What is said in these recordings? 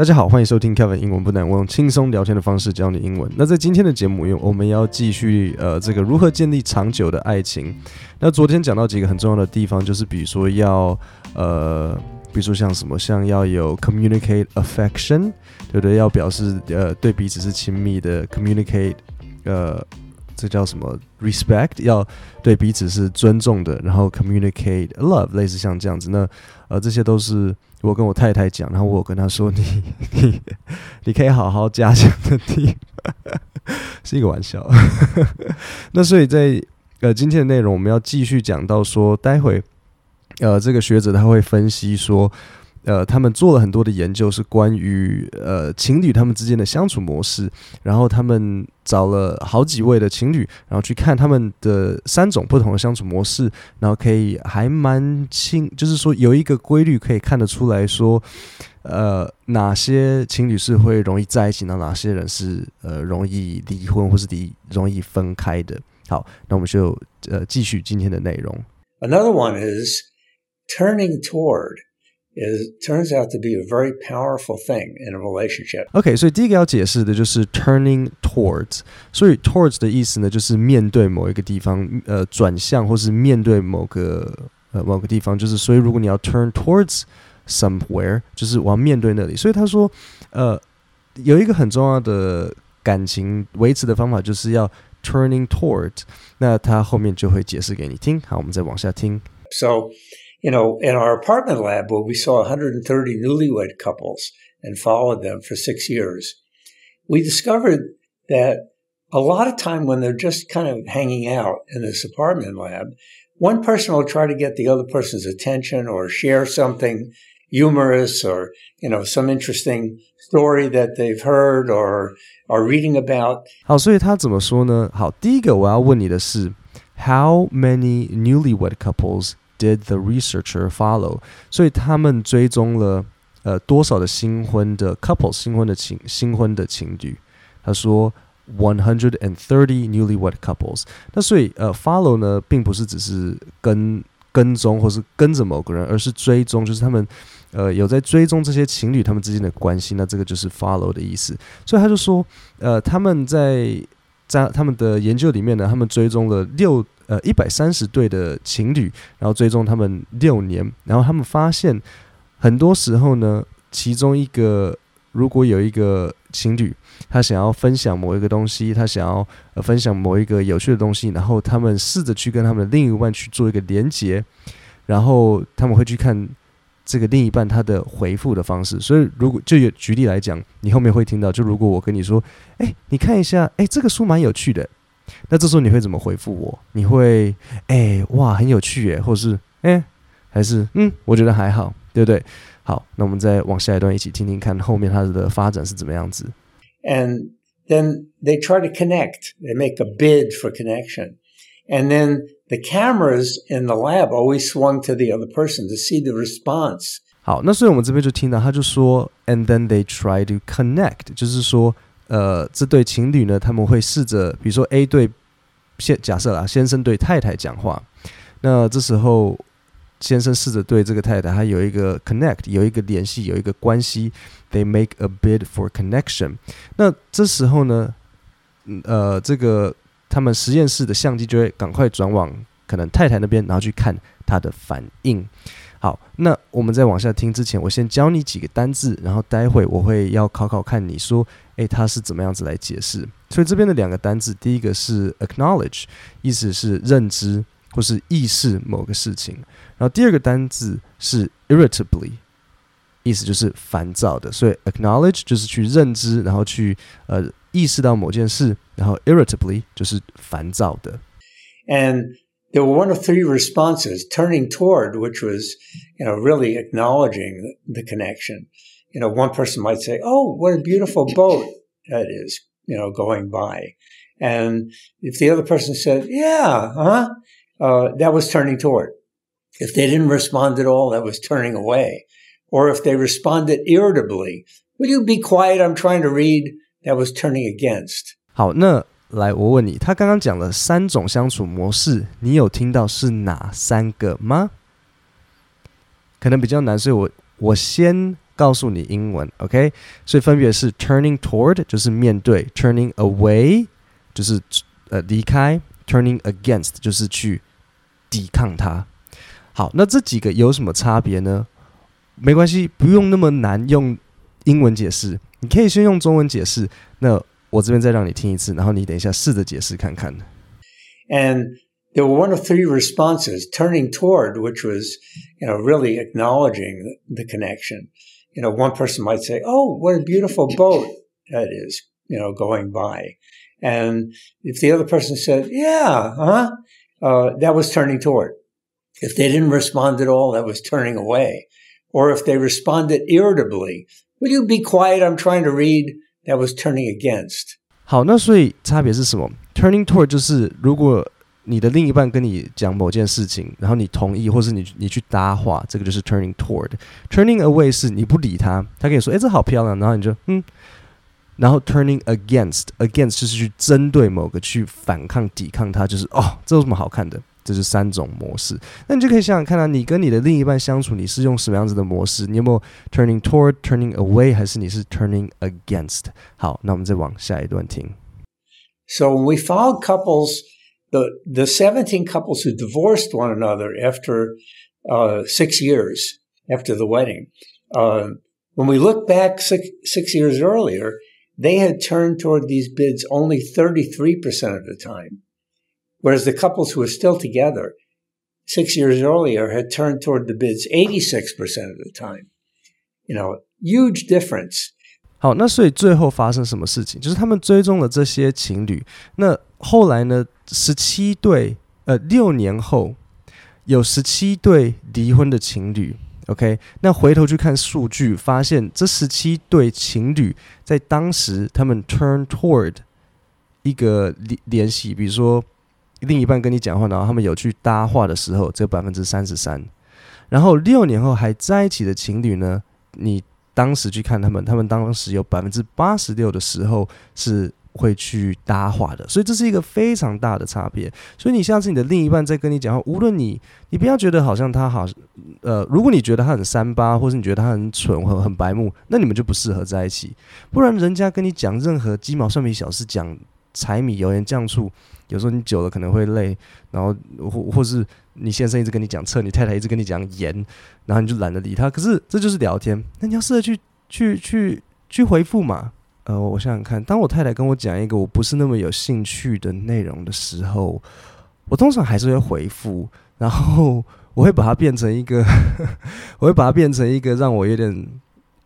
大家好，欢迎收听 Kevin 英文不难。我用轻松聊天的方式教你英文。那在今天的节目，我们要继续呃，这个如何建立长久的爱情。那昨天讲到几个很重要的地方，就是比如说要呃，比如说像什么，像要有 communicate affection，对不对？要表示呃对彼此是亲密的 communicate，呃，这叫什么 respect？要对彼此是尊重的，然后 communicate love，类似像这样子。那呃，这些都是。我跟我太太讲，然后我跟她说你：“ 你你可以好好加强的听，是一个玩笑。”那所以在呃今天的内容，我们要继续讲到说，待会呃这个学者他会分析说。呃，他们做了很多的研究，是关于呃情侣他们之间的相处模式。然后他们找了好几位的情侣，然后去看他们的三种不同的相处模式，然后可以还蛮清，就是说有一个规律可以看得出来说，呃，哪些情侣是会容易在一起，那哪些人是呃容易离婚或是离容易分开的。好，那我们就呃继续今天的内容。Another one is turning toward. It turns out to be a very powerful thing in a relationship. OK，所以第一个要解释的就是 turning towards。所以 towards 的意思呢，就是面对某一个地方，呃，转向或是面对某个呃某个地方。就是所以如果你要 turn towards somewhere，就是我要面对那里。所以他说，呃，有一个很重要的感情维持的方法，就是要 turning toward。那他后面就会解释给你听。好，我们再往下听。So. You know, in our apartment lab where we saw 130 newlywed couples and followed them for six years, we discovered that a lot of time when they're just kind of hanging out in this apartment lab, one person will try to get the other person's attention or share something humorous or, you know, some interesting story that they've heard or are reading about. 好，所以他怎么说呢？好，第一个我要问你的是，How many newlywed couples Did the researcher follow？所以他们追踪了呃多少的新婚的 couple 新婚的情新婚的情侣？他说 one hundred and thirty newlywed couples。那所以呃 follow 呢，并不是只是跟跟踪或是跟着某个人，而是追踪，就是他们呃有在追踪这些情侣他们之间的关系。那这个就是 follow 的意思。所以他就说呃他们在在他们的研究里面呢，他们追踪了六。呃，一百三十对的情侣，然后追踪他们六年，然后他们发现，很多时候呢，其中一个如果有一个情侣，他想要分享某一个东西，他想要呃分享某一个有趣的东西，然后他们试着去跟他们的另一半去做一个连接，然后他们会去看这个另一半他的回复的方式。所以，如果就有举例来讲，你后面会听到，就如果我跟你说，哎，你看一下，哎，这个书蛮有趣的。那这时候你会怎么回复我？你会哎、哇很有趣耶，或是哎、还是嗯我觉得还好，对不对？好，那我们再往下一段一起听听看后面它的发展是怎么样子。And then they try to connect. They make a bid for connection. And then the cameras in the lab always swung to the other person to see the response. 好，那所以我们这边就听到他就说，and then they try to connect，就是说。呃，这对情侣呢，他们会试着，比如说 A 对先假设啦，先生对太太讲话，那这时候先生试着对这个太太，他有一个 connect，有一个联系，有一个关系，they make a bid for connection。那这时候呢，呃，这个他们实验室的相机就会赶快转往可能太太那边，然后去看他的反应。好，那我们在往下听之前，我先教你几个单字，然后待会我会要考考看你说，诶，他是怎么样子来解释？所以这边的两个单字，第一个是 acknowledge，意思是认知或是意识某个事情，然后第二个单字是 irritably，意思就是烦躁的。所以 acknowledge 就是去认知，然后去呃意识到某件事，然后 irritably 就是烦躁的。And there were one of three responses turning toward, which was, you know, really acknowledging the connection. You know, one person might say, Oh, what a beautiful boat that is, you know, going by. And if the other person said, Yeah, huh? Uh, that was turning toward. If they didn't respond at all, that was turning away. Or if they responded irritably, will you be quiet? I'm trying to read. That was turning against. 好，那来，我问你，他刚刚讲了三种相处模式，你有听到是哪三个吗？可能比较难，所以我我先告诉你英文，OK？所以分别是 turning toward 就是面对，turning away 就是呃离开，turning against 就是去抵抗它。好，那这几个有什么差别呢？没关系，不用那么难用英文解释，你可以先用中文解释。那我这边再让你听一次，然后你等一下试着解释看看。And there were one of three responses turning toward, which was, you know, really acknowledging the connection. You know, one person might say, Oh, what a beautiful boat that is, you know, going by. And if the other person said, Yeah, huh? Uh, that was turning toward. If they didn't respond at all, that was turning away. Or if they responded irritably, Will you be quiet? I'm trying to read. That was turning against. 好，那所以差别是什么？Turning toward 就是如果你的另一半跟你讲某件事情，然后你同意，或是你你去搭话，这个就是 turning toward。Turning away 是你不理他，他跟你说：“哎，这好漂亮。”然后你就嗯。然后 turning against，against 就是去针对某个，去反抗、抵抗他，就是哦，这有什么好看的？这是三种模式。那你就可以想想看啊，你跟你的另一半相处，你是用什么样子的模式？你有没有 turning toward、turning away，还是你是 turning against？好，那我们再往下一段听。So when we found couples, the the seventeen couples who divorced one another after uh, six years after the wedding, uh, when we look back six six years earlier, they had turned toward these bids only thirty three percent of the time. Whereas the couples who were still together six years earlier had turned toward the bids 86% of the time. You know, huge difference. 好，那所以最后发生什么事情？就是他们追踪了这些情侣。那后来呢？十七对，呃，六年后有十七对离婚的情侣。OK，那回头去看数据，发现这十七对情侣在当时他们 turn toward 一个联联系，比如说。 另一半跟你讲话，然后他们有去搭话的时候，只有百分之三十三。然后六年后还在一起的情侣呢，你当时去看他们，他们当时有百分之八十六的时候是会去搭话的。所以这是一个非常大的差别。所以你下次你的另一半在跟你讲话，无论你你不要觉得好像他好，呃，如果你觉得他很三八，或是你觉得他很蠢或很白目，那你们就不适合在一起。不然人家跟你讲任何鸡毛蒜皮小事，讲柴米油盐酱醋。有时候你久了可能会累，然后或或是你先生一直跟你讲测，你太太一直跟你讲严，然后你就懒得理他。可是这就是聊天，那你要试着去去去去回复嘛。呃，我想想看，当我太太跟我讲一个我不是那么有兴趣的内容的时候，我通常还是会回复，然后 我会把它变成一个，我会把它变成一个让我有点。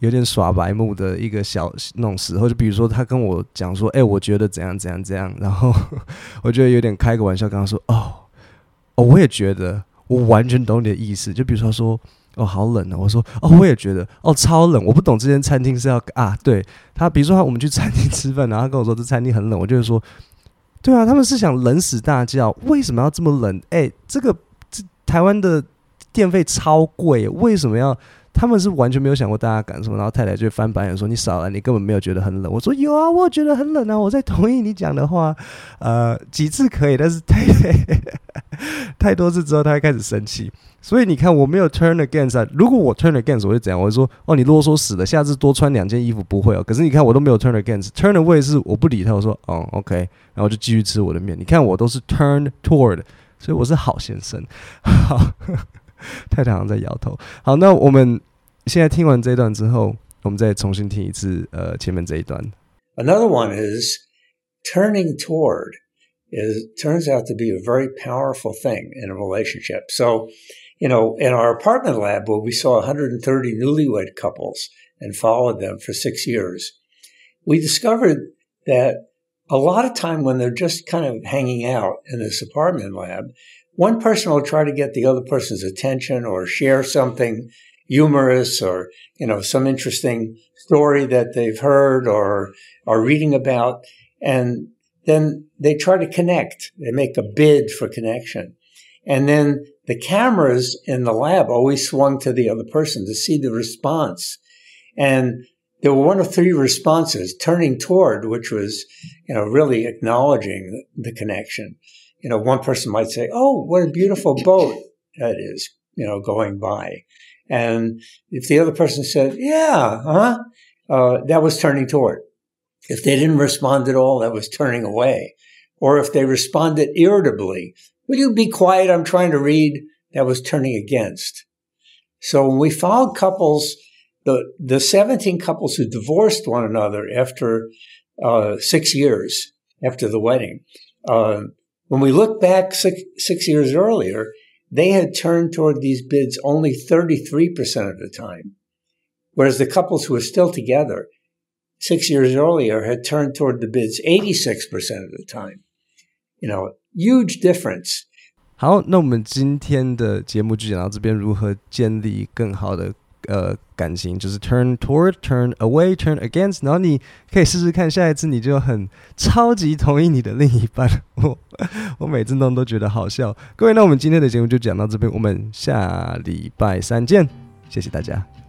有点耍白目的一个小那种时候，就比如说他跟我讲说：“哎、我觉得怎样怎样怎样。”然后 我觉得有点开个玩笑，跟他说：“哦，哦，我也觉得，我完全懂你的意思。”就比如说他说：“哦，好冷啊！”我说：“哦，我也觉得，哦，超冷。”我不懂这间餐厅是要啊，对他，比如说他我们去餐厅吃饭，然后他跟我说这餐厅很冷，我就会说：“对啊，他们是想冷死大家，为什么要这么冷？哎、这个这台湾的电费超贵，为什么要？”他们是完全没有想过大家感受，然后太太就翻白眼说：“你少了，你根本没有觉得很冷。”我说：“有啊，我觉得很冷啊，我在同意你讲的话。”呃，几次可以，但是太 太多次之后，他会开始生气。所以你看，我没有 turn against 啊。如果我 turn against，我会怎样？我会说：“哦，你啰嗦死了，下次多穿两件衣服不会哦。”可是你看，我都没有 turn against，turn away 是我不理他，我说：“哦，OK。”然后就继续吃我的面。你看，我都是 turn toward，所以我是好先生。好。太太好像在摇头。好，那我们现在听完这一段之后，我们再重新听一次呃前面这一段。Another one is turning toward is turns out to be a very powerful thing in a relationship. So, you know, in our apartment lab where we saw 130 newlywed couples and followed them for six years, we discovered that a lot of time when they're just kind of hanging out in this apartment lab, one person will try to get the other person's attention or share something humorous or, you know, some interesting story that they've heard or are reading about. And then they try to connect. They make a bid for connection. And then the cameras in the lab always swung to the other person to see the response. And there were one of three responses turning toward, which was, you know, really acknowledging the connection you know, one person might say, Oh, what a beautiful boat that is, you know, going by. And if the other person said, yeah, huh? Uh, that was turning toward. If they didn't respond at all, that was turning away. Or if they responded irritably, will you be quiet? I'm trying to read. That was turning against. So when we found couples, the, the 17 couples who divorced one another after uh, six years after the wedding, uh, when we look back six, six years earlier, they had turned toward these bids only 33% of the time. Whereas the couples who were still together six years earlier had turned toward the bids 86% of the time. You know, huge difference. 好，那我们今天的节目就讲到这边，如何建立更好的 呃感情，就是 turn toward, turn away, turn against。然后你可以试试看，下一次你就很超级同意你的另一半。我我每次弄都觉得好笑。各位，那我们今天的节目就讲到这边，我们下礼拜三见，谢谢大家。